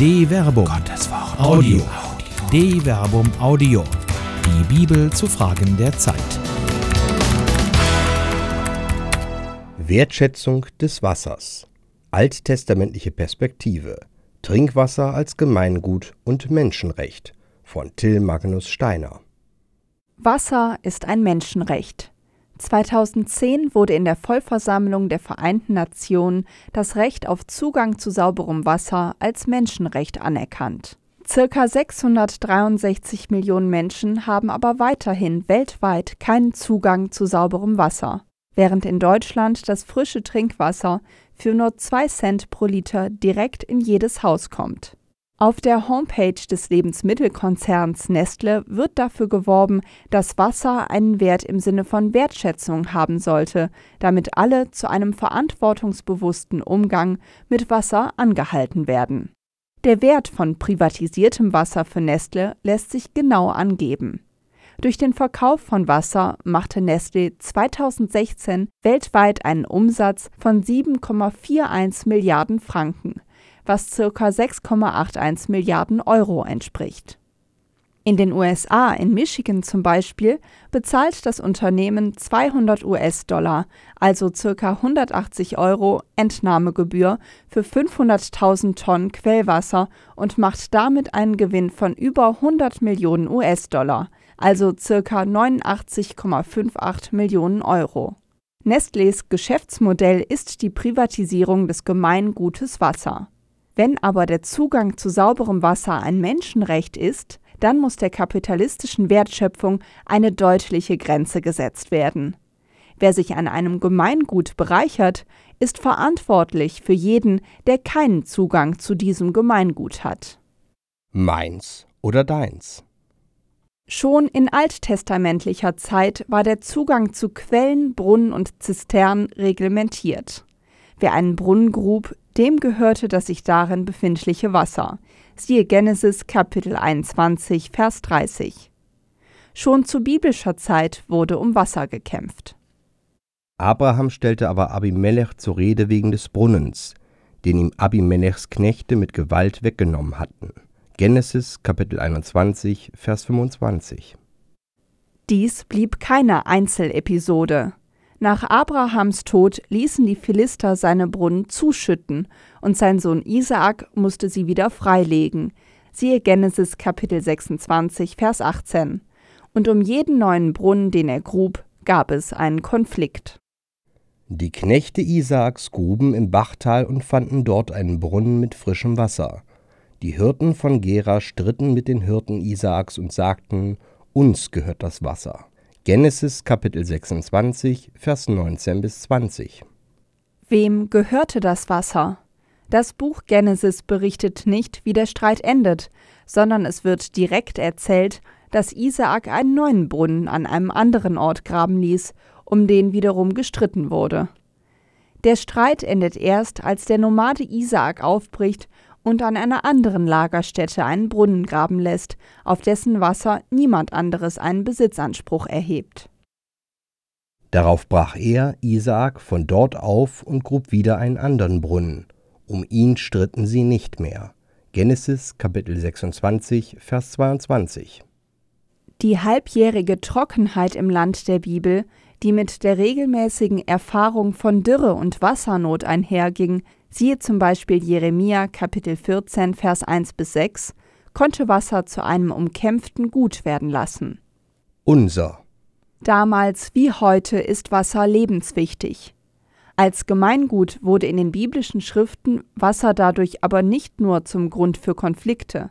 De Verbum. Gottes Wort. Audio. De Verbum Audio. Die Bibel zu Fragen der Zeit. Wertschätzung des Wassers. Alttestamentliche Perspektive. Trinkwasser als Gemeingut und Menschenrecht von Till Magnus Steiner. Wasser ist ein Menschenrecht. 2010 wurde in der Vollversammlung der Vereinten Nationen das Recht auf Zugang zu sauberem Wasser als Menschenrecht anerkannt. Circa 663 Millionen Menschen haben aber weiterhin weltweit keinen Zugang zu sauberem Wasser, während in Deutschland das frische Trinkwasser für nur 2 Cent pro Liter direkt in jedes Haus kommt. Auf der Homepage des Lebensmittelkonzerns Nestle wird dafür geworben, dass Wasser einen Wert im Sinne von Wertschätzung haben sollte, damit alle zu einem verantwortungsbewussten Umgang mit Wasser angehalten werden. Der Wert von privatisiertem Wasser für Nestle lässt sich genau angeben. Durch den Verkauf von Wasser machte Nestle 2016 weltweit einen Umsatz von 7,41 Milliarden Franken was ca. 6,81 Milliarden Euro entspricht. In den USA, in Michigan zum Beispiel, bezahlt das Unternehmen 200 US-Dollar, also ca. 180 Euro Entnahmegebühr für 500.000 Tonnen Quellwasser und macht damit einen Gewinn von über 100 Millionen US-Dollar, also ca. 89,58 Millionen Euro. Nestlés Geschäftsmodell ist die Privatisierung des Gemeingutes Wasser. Wenn aber der Zugang zu sauberem Wasser ein Menschenrecht ist, dann muss der kapitalistischen Wertschöpfung eine deutliche Grenze gesetzt werden. Wer sich an einem Gemeingut bereichert, ist verantwortlich für jeden, der keinen Zugang zu diesem Gemeingut hat. Meins oder deins? Schon in alttestamentlicher Zeit war der Zugang zu Quellen, Brunnen und Zisternen reglementiert. Wer einen Brunnen grub, dem gehörte das sich darin befindliche Wasser. Siehe Genesis Kapitel 21, Vers 30. Schon zu biblischer Zeit wurde um Wasser gekämpft. Abraham stellte aber Abimelech zur Rede wegen des Brunnens, den ihm Abimelechs Knechte mit Gewalt weggenommen hatten. Genesis Kapitel 21, Vers 25. Dies blieb keine Einzelepisode. Nach Abrahams Tod ließen die Philister seine Brunnen zuschütten, und sein Sohn Isaak musste sie wieder freilegen. Siehe Genesis Kapitel 26, Vers 18. Und um jeden neuen Brunnen, den er grub, gab es einen Konflikt. Die Knechte Isaaks gruben im Bachtal und fanden dort einen Brunnen mit frischem Wasser. Die Hirten von Gera stritten mit den Hirten Isaaks und sagten: Uns gehört das Wasser. Genesis Kapitel 26, Vers 19 bis 20. Wem gehörte das Wasser? Das Buch Genesis berichtet nicht, wie der Streit endet, sondern es wird direkt erzählt, dass Isaak einen neuen Brunnen an einem anderen Ort graben ließ, um den wiederum gestritten wurde. Der Streit endet erst, als der Nomade Isaak aufbricht und an einer anderen Lagerstätte einen Brunnen graben lässt, auf dessen Wasser niemand anderes einen Besitzanspruch erhebt. Darauf brach er, Isaak, von dort auf und grub wieder einen anderen Brunnen. Um ihn stritten sie nicht mehr. Genesis Kapitel 26, Vers 22. Die halbjährige Trockenheit im Land der Bibel, die mit der regelmäßigen Erfahrung von Dürre und Wassernot einherging, Siehe zum Beispiel Jeremia Kapitel 14, Vers 1 bis 6, konnte Wasser zu einem umkämpften Gut werden lassen. Unser. Damals wie heute ist Wasser lebenswichtig. Als Gemeingut wurde in den biblischen Schriften Wasser dadurch aber nicht nur zum Grund für Konflikte.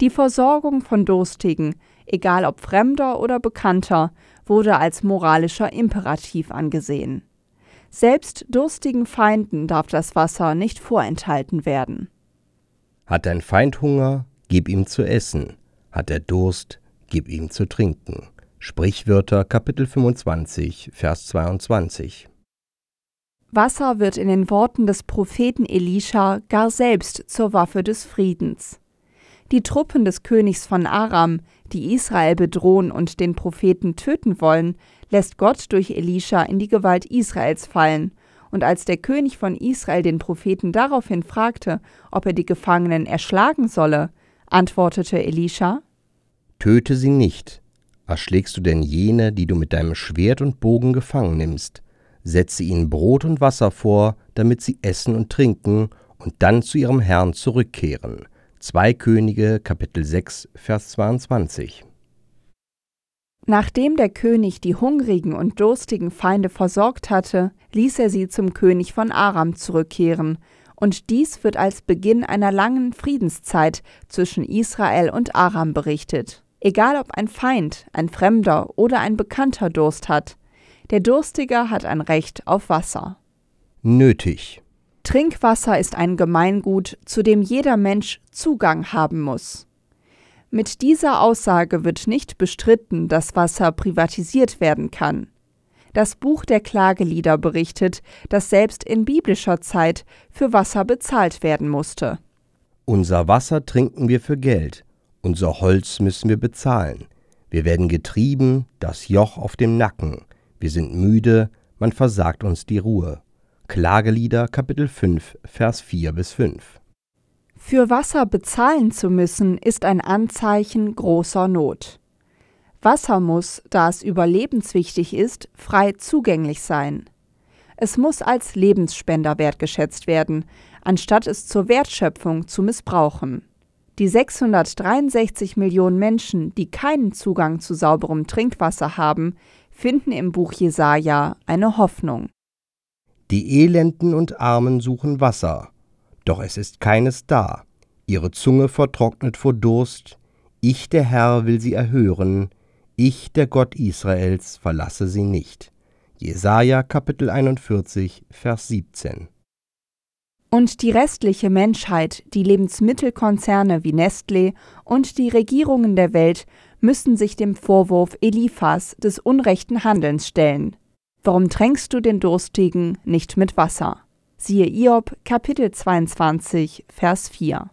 Die Versorgung von Durstigen, egal ob Fremder oder Bekannter, wurde als moralischer Imperativ angesehen. Selbst durstigen Feinden darf das Wasser nicht vorenthalten werden. Hat dein Feind Hunger, gib ihm zu essen, hat er Durst, gib ihm zu trinken. Sprichwörter Kapitel 25, Vers 22. Wasser wird in den Worten des Propheten Elisha gar selbst zur Waffe des Friedens. Die Truppen des Königs von Aram, die Israel bedrohen und den Propheten töten wollen, lässt Gott durch Elisha in die Gewalt Israels fallen, Und als der König von Israel den Propheten daraufhin fragte, ob er die Gefangenen erschlagen solle, antwortete Elisha Töte sie nicht. Erschlägst du denn jene, die du mit deinem Schwert und Bogen gefangen nimmst? Setze ihnen Brot und Wasser vor, damit sie essen und trinken und dann zu ihrem Herrn zurückkehren. 2 Könige Kapitel 6 Vers 22 Nachdem der König die hungrigen und durstigen Feinde versorgt hatte, ließ er sie zum König von Aram zurückkehren, und dies wird als Beginn einer langen Friedenszeit zwischen Israel und Aram berichtet. Egal ob ein Feind, ein Fremder oder ein Bekannter Durst hat, der Durstige hat ein Recht auf Wasser. Nötig. Trinkwasser ist ein Gemeingut, zu dem jeder Mensch Zugang haben muss. Mit dieser Aussage wird nicht bestritten, dass Wasser privatisiert werden kann. Das Buch der Klagelieder berichtet, dass selbst in biblischer Zeit für Wasser bezahlt werden musste. Unser Wasser trinken wir für Geld, unser Holz müssen wir bezahlen. Wir werden getrieben, das Joch auf dem Nacken. Wir sind müde, man versagt uns die Ruhe. Klagelieder Kapitel 5 Vers 4 bis 5 für Wasser bezahlen zu müssen, ist ein Anzeichen großer Not. Wasser muss, da es überlebenswichtig ist, frei zugänglich sein. Es muss als Lebensspender wertgeschätzt werden, anstatt es zur Wertschöpfung zu missbrauchen. Die 663 Millionen Menschen, die keinen Zugang zu sauberem Trinkwasser haben, finden im Buch Jesaja eine Hoffnung. Die Elenden und Armen suchen Wasser, doch es ist keines da. Ihre Zunge vertrocknet vor Durst. Ich, der Herr, will sie erhören. Ich, der Gott Israels, verlasse sie nicht. Jesaja Kapitel 41, Vers 17. Und die restliche Menschheit, die Lebensmittelkonzerne wie Nestlé und die Regierungen der Welt müssen sich dem Vorwurf Eliphas des unrechten Handelns stellen. Warum tränkst du den Durstigen nicht mit Wasser? Siehe Iob Kapitel 22, Vers 4.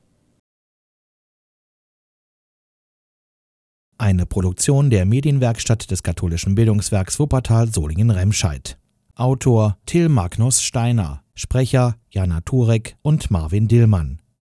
Eine Produktion der Medienwerkstatt des katholischen Bildungswerks Wuppertal Solingen-Remscheid. Autor Till Magnus Steiner, Sprecher Jana Turek und Marvin Dillmann.